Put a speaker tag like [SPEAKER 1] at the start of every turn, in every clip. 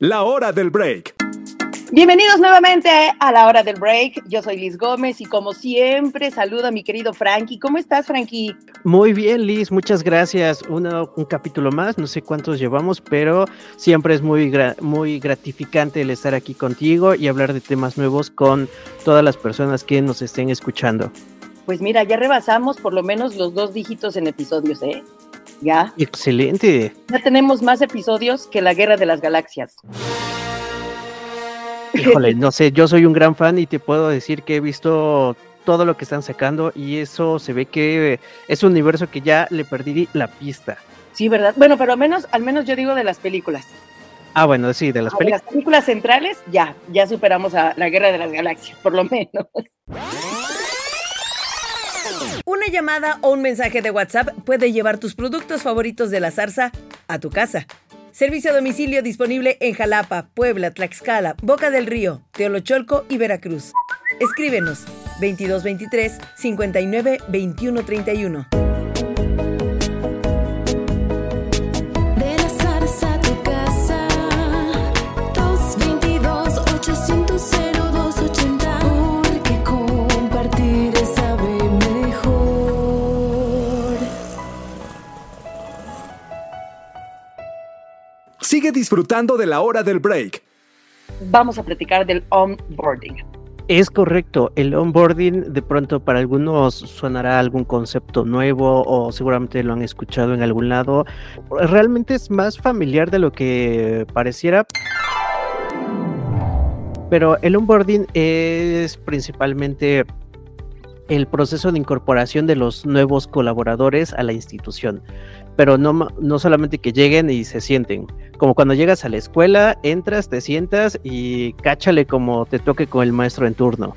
[SPEAKER 1] La hora del break.
[SPEAKER 2] Bienvenidos nuevamente a la hora del break. Yo soy Liz Gómez y como siempre saludo a mi querido Frankie. ¿Cómo estás, Frankie?
[SPEAKER 3] Muy bien, Liz, muchas gracias. un capítulo más, no sé cuántos llevamos, pero siempre es muy, muy gratificante el estar aquí contigo y hablar de temas nuevos con todas las personas que nos estén escuchando.
[SPEAKER 2] Pues mira, ya rebasamos por lo menos los dos dígitos en episodios, ¿eh? Ya.
[SPEAKER 3] Excelente.
[SPEAKER 2] Ya tenemos más episodios que la Guerra de las Galaxias.
[SPEAKER 3] Híjole, no sé, yo soy un gran fan y te puedo decir que he visto todo lo que están sacando y eso se ve que es un universo que ya le perdí la pista.
[SPEAKER 2] Sí, ¿verdad? Bueno, pero al menos, al menos yo digo de las películas.
[SPEAKER 3] Ah, bueno, sí, de las películas.
[SPEAKER 2] Las películas centrales, ya, ya superamos a la Guerra de las Galaxias, por lo menos.
[SPEAKER 4] Una llamada o un mensaje de WhatsApp puede llevar tus productos favoritos de la zarza a tu casa. Servicio a domicilio disponible en Jalapa, Puebla, Tlaxcala, Boca del Río, Teolocholco y Veracruz. Escríbenos 2223 59 21 31.
[SPEAKER 1] Sigue disfrutando de la hora del break.
[SPEAKER 2] Vamos a platicar del onboarding.
[SPEAKER 3] Es correcto, el onboarding de pronto para algunos sonará algún concepto nuevo o seguramente lo han escuchado en algún lado. Realmente es más familiar de lo que pareciera. Pero el onboarding es principalmente el proceso de incorporación de los nuevos colaboradores a la institución pero no, no solamente que lleguen y se sienten. Como cuando llegas a la escuela, entras, te sientas y cáchale como te toque con el maestro en turno.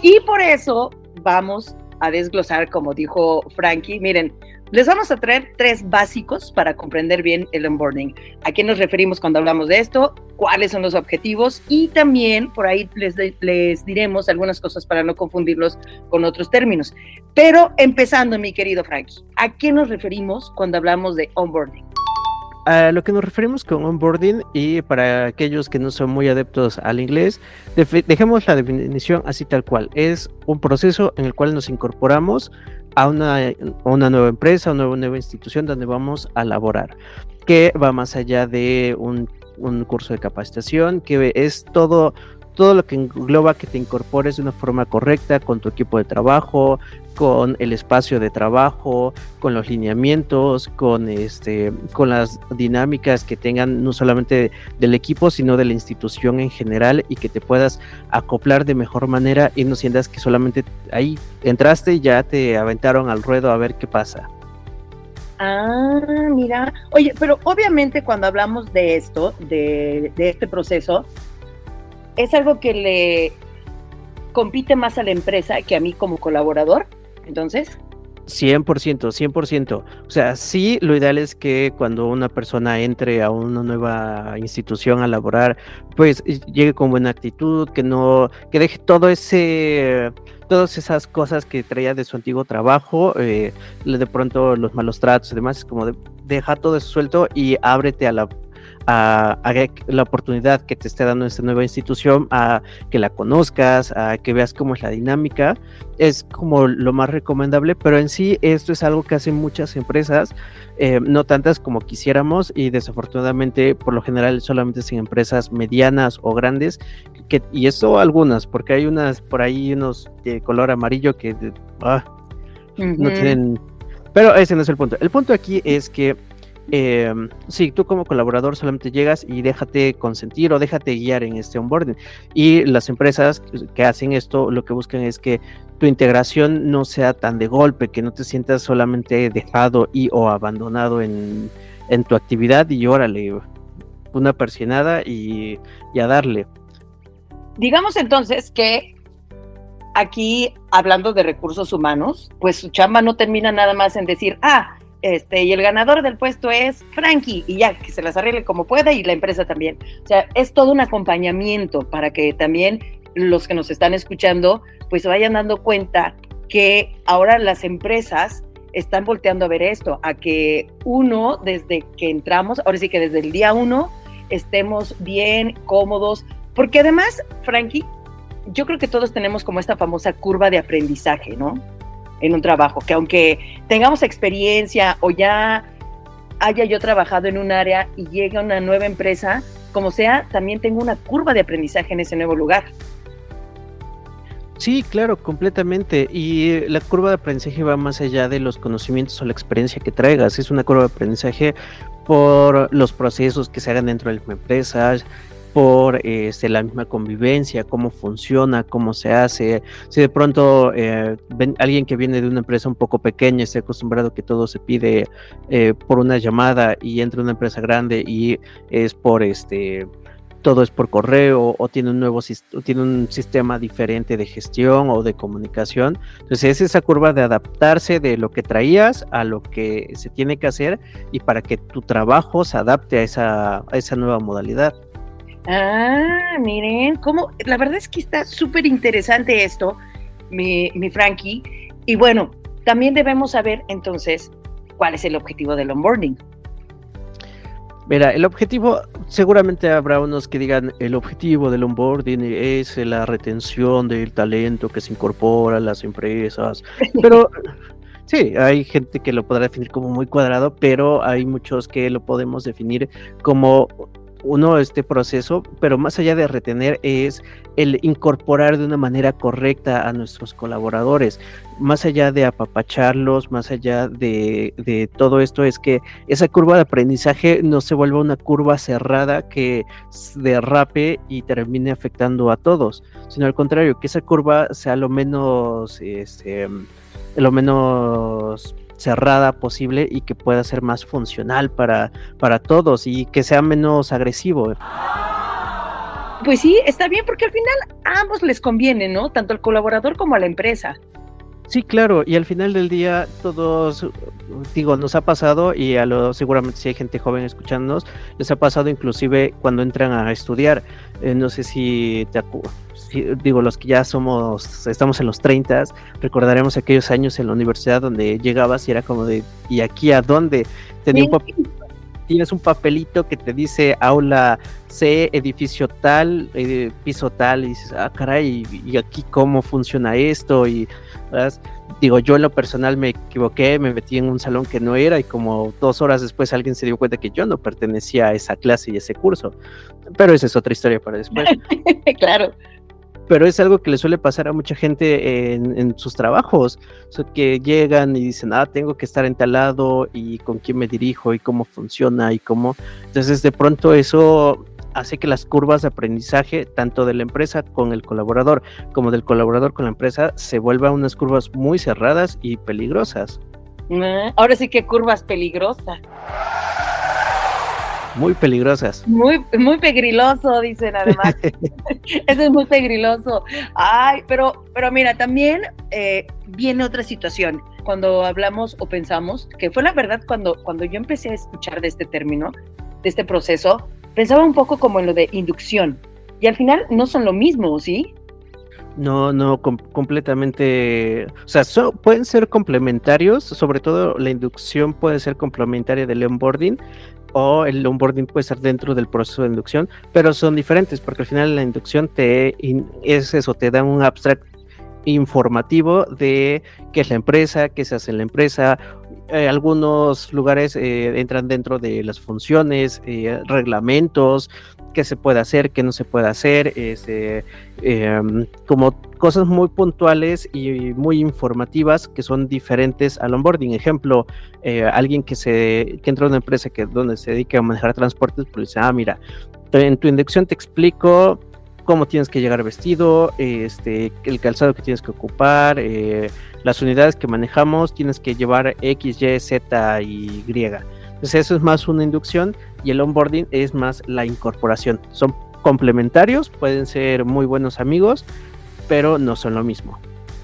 [SPEAKER 2] Y por eso vamos a desglosar, como dijo Frankie, miren, les vamos a traer tres básicos para comprender bien el onboarding. ¿A qué nos referimos cuando hablamos de esto? ¿Cuáles son los objetivos? Y también por ahí les, les diremos algunas cosas para no confundirlos con otros términos. Pero empezando, mi querido Frankie, ¿a qué nos referimos cuando hablamos de onboarding?
[SPEAKER 3] A lo que nos referimos con onboarding y para aquellos que no son muy adeptos al inglés, dejemos la definición así tal cual. Es un proceso en el cual nos incorporamos a una, una nueva empresa, a una nueva, institución donde vamos a laborar, que va más allá de un, un curso de capacitación, que es todo todo lo que engloba que te incorpores de una forma correcta con tu equipo de trabajo, con el espacio de trabajo, con los lineamientos, con este, con las dinámicas que tengan no solamente del equipo, sino de la institución en general y que te puedas acoplar de mejor manera y no sientas que solamente ahí entraste y ya te aventaron al ruedo a ver qué pasa.
[SPEAKER 2] Ah, mira. Oye, pero obviamente cuando hablamos de esto, de, de este proceso, es algo que le compite más a la empresa que a mí como colaborador, entonces.
[SPEAKER 3] 100%, 100%. O sea, sí, lo ideal es que cuando una persona entre a una nueva institución a laborar, pues llegue con buena actitud, que no, que deje todo ese, todas esas cosas que traía de su antiguo trabajo, eh, de pronto los malos tratos y demás, es como de, deja todo eso suelto y ábrete a la a, la oportunidad que te esté dando esta nueva institución, a que la conozcas, a que veas cómo es la dinámica, es como lo más recomendable, pero en sí esto es algo que hacen muchas empresas, eh, no tantas como quisiéramos y desafortunadamente por lo general solamente sin empresas medianas o grandes, que, y eso algunas, porque hay unas por ahí unos de color amarillo que ah, no tienen... Pero ese no es el punto. El punto aquí es que eh, sí, tú como colaborador solamente llegas y déjate consentir o déjate guiar en este onboarding. Y las empresas que hacen esto lo que buscan es que tu integración no sea tan de golpe, que no te sientas solamente dejado y o abandonado en, tu actividad y órale, una persianada y, y a darle.
[SPEAKER 2] Digamos entonces que aquí, hablando de recursos humanos, pues su chamba no termina nada más en decir, ah, este, y el ganador del puesto es Frankie, y ya, que se las arregle como pueda, y la empresa también. O sea, es todo un acompañamiento para que también los que nos están escuchando, pues se vayan dando cuenta que ahora las empresas están volteando a ver esto, a que uno, desde que entramos, ahora sí que desde el día uno, estemos bien, cómodos, porque además, Frankie, yo creo que todos tenemos como esta famosa curva de aprendizaje, ¿no? En un trabajo, que aunque tengamos experiencia o ya haya yo trabajado en un área y llegue a una nueva empresa, como sea, también tengo una curva de aprendizaje en ese nuevo lugar.
[SPEAKER 3] Sí, claro, completamente. Y la curva de aprendizaje va más allá de los conocimientos o la experiencia que traigas. Es una curva de aprendizaje por los procesos que se hagan dentro de la empresa, por este, la misma convivencia, cómo funciona, cómo se hace. Si de pronto eh, ven, alguien que viene de una empresa un poco pequeña está acostumbrado que todo se pide eh, por una llamada y entra una empresa grande y es por este todo es por correo o tiene un nuevo tiene un sistema diferente de gestión o de comunicación. Entonces es esa curva de adaptarse de lo que traías a lo que se tiene que hacer y para que tu trabajo se adapte a esa, a esa nueva modalidad.
[SPEAKER 2] Ah, miren, cómo, la verdad es que está súper interesante esto, mi, mi Frankie. Y bueno, también debemos saber entonces cuál es el objetivo del onboarding.
[SPEAKER 3] Mira, el objetivo, seguramente habrá unos que digan, el objetivo del onboarding es la retención del talento que se incorpora a las empresas, pero sí, hay gente que lo podrá definir como muy cuadrado, pero hay muchos que lo podemos definir como uno este proceso, pero más allá de retener es el incorporar de una manera correcta a nuestros colaboradores, más allá de apapacharlos, más allá de, todo esto, es que esa curva de aprendizaje no se vuelva una curva cerrada que derrape y termine afectando a todos, sino al contrario, que esa curva sea lo menos, este, lo menos cerrada posible y que pueda ser más funcional para, para todos y que sea menos agresivo.
[SPEAKER 2] Pues sí, está bien porque al final a ambos les conviene, ¿no? Tanto al colaborador como a la empresa.
[SPEAKER 3] Sí, claro, y al final del día todos, digo, nos ha pasado y a lo seguramente si hay gente joven escuchándonos, les ha pasado inclusive cuando entran a estudiar. Eh, no sé si te digo, los que ya somos, estamos en los 30, recordaremos aquellos años en la universidad donde llegabas y era como de, ¿y aquí a dónde? Tenía un tienes un papelito que te dice aula C, edificio tal, eh, piso tal, y dices, ah, caray, y, aquí cómo funciona esto, y digo, yo en lo personal me equivoqué, me metí en un salón que no era, y como dos horas después alguien se dio cuenta que yo no pertenecía a esa clase y ese curso, pero esa es otra historia para después.
[SPEAKER 2] claro
[SPEAKER 3] pero es algo que le suele pasar a mucha gente en, sus trabajos, que llegan y dicen, ah, tengo que estar entalado y con quién me dirijo y cómo funciona y cómo. Entonces, de pronto eso hace que las curvas de aprendizaje, tanto de la empresa con el colaborador como del colaborador con la empresa, se vuelvan unas curvas muy cerradas y peligrosas.
[SPEAKER 2] Ah, ahora sí que curvas peligrosas.
[SPEAKER 3] Muy peligrosas.
[SPEAKER 2] Muy, muy pegriloso, dicen además. Eso es muy pegriloso. Ay, pero, pero mira, también eh, viene otra situación. Cuando hablamos o pensamos, que fue la verdad cuando, cuando yo empecé a escuchar de este término, de este proceso, pensaba un poco como en lo de inducción. Y al final no son lo mismo, ¿sí?
[SPEAKER 3] No, no, completamente. O sea, pueden ser complementarios, sobre todo la inducción puede ser complementaria del onboarding, o el onboarding puede estar dentro del proceso de inducción, pero son diferentes porque al final la inducción te es eso, te da un abstract informativo de qué es la empresa, qué se hace en la empresa. Eh, algunos lugares eh, entran dentro de las funciones, eh, reglamentos, qué se puede hacer, qué no se puede hacer, este, em, como cosas muy puntuales y muy informativas que son diferentes al onboarding. Ejemplo, eh, alguien que se que entra a una empresa que donde se dedica a manejar transportes, pues dice, ah, mira, en tu inducción te explico cómo tienes que llegar vestido, este, el calzado que tienes que ocupar, eh, las unidades que manejamos, tienes que llevar X, Y, Z y Y. Entonces eso es más una inducción y el onboarding es más la incorporación. Son complementarios, pueden ser muy buenos amigos, pero no son lo mismo.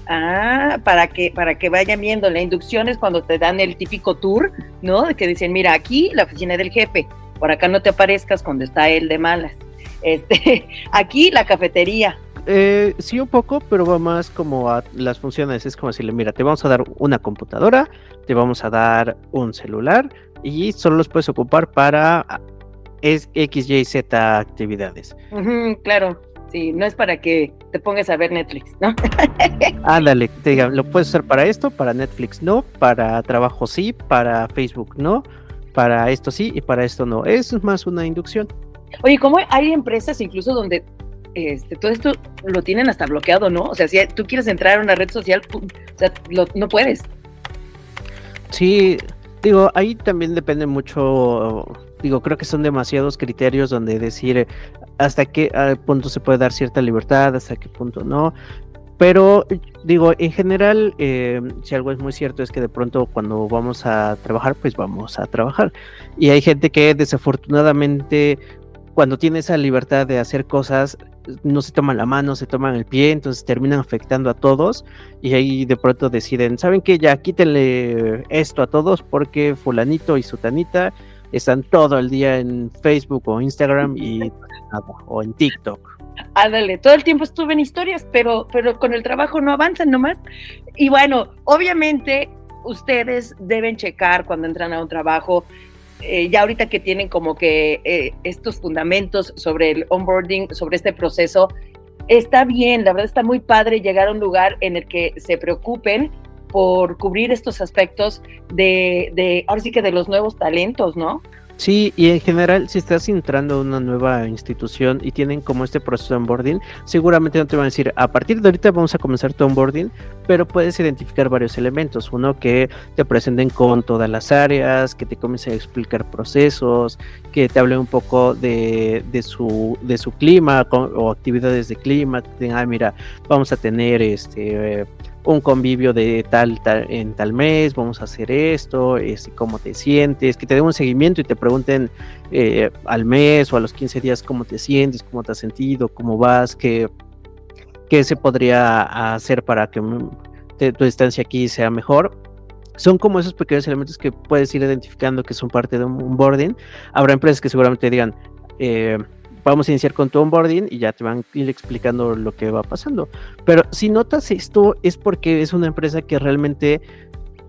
[SPEAKER 2] Ah, para que, para que vayan viendo, la inducción es cuando te dan el típico tour, ¿no? Que dicen, mira, aquí la oficina del jefe, por acá no te aparezcas cuando está él de malas. Este, aquí la cafetería,
[SPEAKER 3] Eh, sí, un poco, pero va más como a las funciones. Es como decirle, mira, te vamos a dar una computadora, te vamos a dar un celular y solo los puedes ocupar para X, Y, Z actividades.
[SPEAKER 2] claro, sí, no es para que te pongas a ver Netflix, ¿no?
[SPEAKER 3] Ándale, te digan, lo puedes usar para esto, para Netflix no, para trabajo sí, para Facebook no, para esto sí y para esto no. Es más una inducción.
[SPEAKER 2] Oye, ¿cómo hay empresas incluso donde este, todo esto lo tienen hasta bloqueado, ¿no? O sea, si tú quieres entrar a una red social, o sea, no puedes.
[SPEAKER 3] Sí, digo, ahí también depende mucho, digo, creo que son demasiados criterios donde decir hasta qué punto se puede dar cierta libertad, hasta qué punto no. Pero digo, en general, eh, si algo es muy cierto es que de pronto cuando vamos a trabajar, pues vamos a trabajar. Y hay gente que desafortunadamente cuando tiene esa libertad de hacer cosas, no se toman la mano, se toman el pie, entonces terminan afectando a todos y ahí de pronto deciden, ¿saben qué? Ya quítenle esto a todos porque fulanito y sutanita están todo el día en Facebook o Instagram y o en TikTok.
[SPEAKER 2] Ándale, todo el tiempo estuve en historias, pero, pero con el trabajo no avanzan nomás. Y bueno, obviamente ustedes deben checar cuando entran a un trabajo eh, ya ahorita que tienen como que eh, estos fundamentos sobre el onboarding, sobre este proceso, está bien, la verdad está muy padre llegar a un lugar en el que se preocupen por cubrir estos aspectos de, de ahora sí que de los nuevos talentos, ¿no?
[SPEAKER 3] Sí, y en general, si estás entrando a una nueva institución y tienen como este proceso de onboarding, seguramente no te van a decir, a partir de ahorita vamos a comenzar tu onboarding, pero puedes identificar varios elementos. Uno, que te presenten con todas las áreas, que te comiencen a explicar procesos, que te hablen un poco de, de, su, de su clima o actividades de clima. Ah, mira, vamos a tener este un convivio de tal, tal, en tal mes, vamos a hacer esto, este, cómo te sientes, que te den un seguimiento y te pregunten eh, al mes o a los 15 días cómo te sientes, cómo te has sentido, cómo vas, qué, qué se podría hacer para que tu estancia aquí sea mejor. Son como esos pequeños elementos que puedes ir identificando que son parte de un boarding. Habrá empresas que seguramente digan, eh, vamos a iniciar con tu onboarding y ya te van a ir explicando lo que va pasando. Pero si notas esto es porque es una empresa que realmente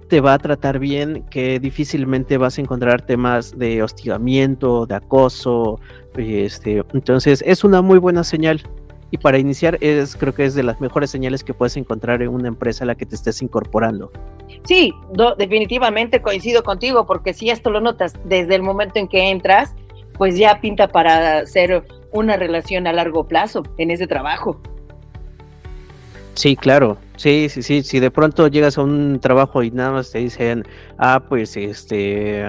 [SPEAKER 3] te va a tratar bien, que difícilmente vas a encontrar temas de hostigamiento, de acoso, este, entonces es una muy buena señal. Y para iniciar, es, creo que es de las mejores señales que puedes encontrar en una empresa a la que te estés incorporando.
[SPEAKER 2] Sí, definitivamente coincido contigo, porque si esto lo notas desde el momento en que entras, pues ya pinta para hacer una relación a largo plazo en ese trabajo.
[SPEAKER 3] Sí, claro. Sí, sí, sí. Si de pronto llegas a un trabajo y nada más te dicen, ah, pues este,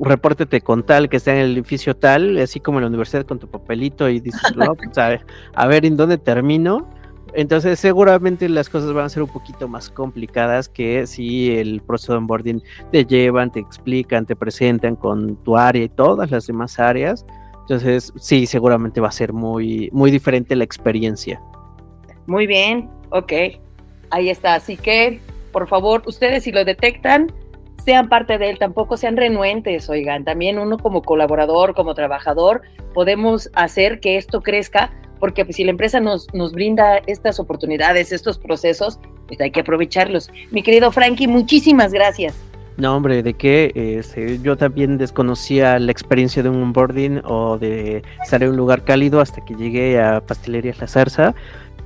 [SPEAKER 3] repórtete con tal que está en el edificio tal, así como en la universidad con tu papelito y dices, no, pues a ver, a ver en dónde termino. Entonces seguramente las cosas van a ser un poquito más complicadas que si el proceso de onboarding te llevan, te explican, te presentan con tu área y todas las demás áreas. Entonces sí, seguramente va a ser muy, muy diferente la experiencia.
[SPEAKER 2] Muy bien, ok. Ahí está. Así que, por favor, ustedes si lo detectan, sean parte de él, tampoco sean renuentes, oigan. También uno como colaborador, como trabajador, podemos hacer que esto crezca porque pues, si la empresa nos, nos brinda estas oportunidades, estos procesos, pues hay que aprovecharlos. Mi querido Frankie, muchísimas gracias.
[SPEAKER 3] No, hombre, de qué? Este, yo también desconocía la experiencia de un onboarding o de estar en un lugar cálido hasta que llegué a Pastelería La Zarza.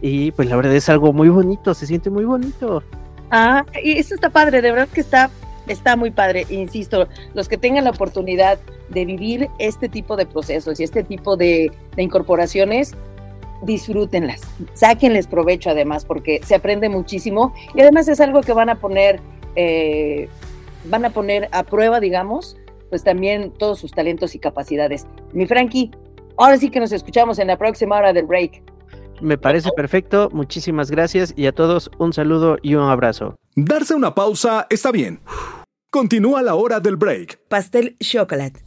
[SPEAKER 3] Y pues la verdad es algo muy bonito, se siente muy bonito.
[SPEAKER 2] Ah, y eso está padre, de verdad que está, está muy padre. Insisto, los que tengan la oportunidad de vivir este tipo de procesos y este tipo de, de incorporaciones, disfrútenlas, sáquenles provecho además, porque se aprende muchísimo y además es algo que van a poner, eh, van a poner a prueba, digamos, pues también todos sus talentos y capacidades. Mi Frankie, ahora sí que nos escuchamos en la próxima hora del break.
[SPEAKER 3] Me parece perfecto, muchísimas gracias y a todos un saludo y un abrazo.
[SPEAKER 1] Darse una pausa está bien. Continúa la hora del break.
[SPEAKER 4] Pastel Chocolate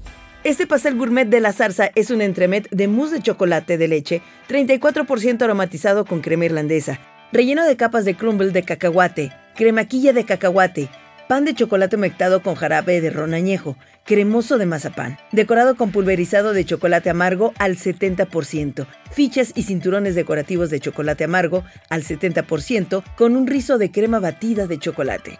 [SPEAKER 4] este pastel gourmet de la zarza es un entremet de mousse de chocolate de leche, 34% aromatizado con crema irlandesa, relleno de capas de crumble de cacahuate, cremaquilla de cacahuate,
[SPEAKER 2] pan de chocolate mectado con jarabe de ron añejo, cremoso de mazapán, decorado con pulverizado de chocolate amargo al 70%, fichas y cinturones decorativos de chocolate amargo al 70%, con un rizo de crema batida de chocolate.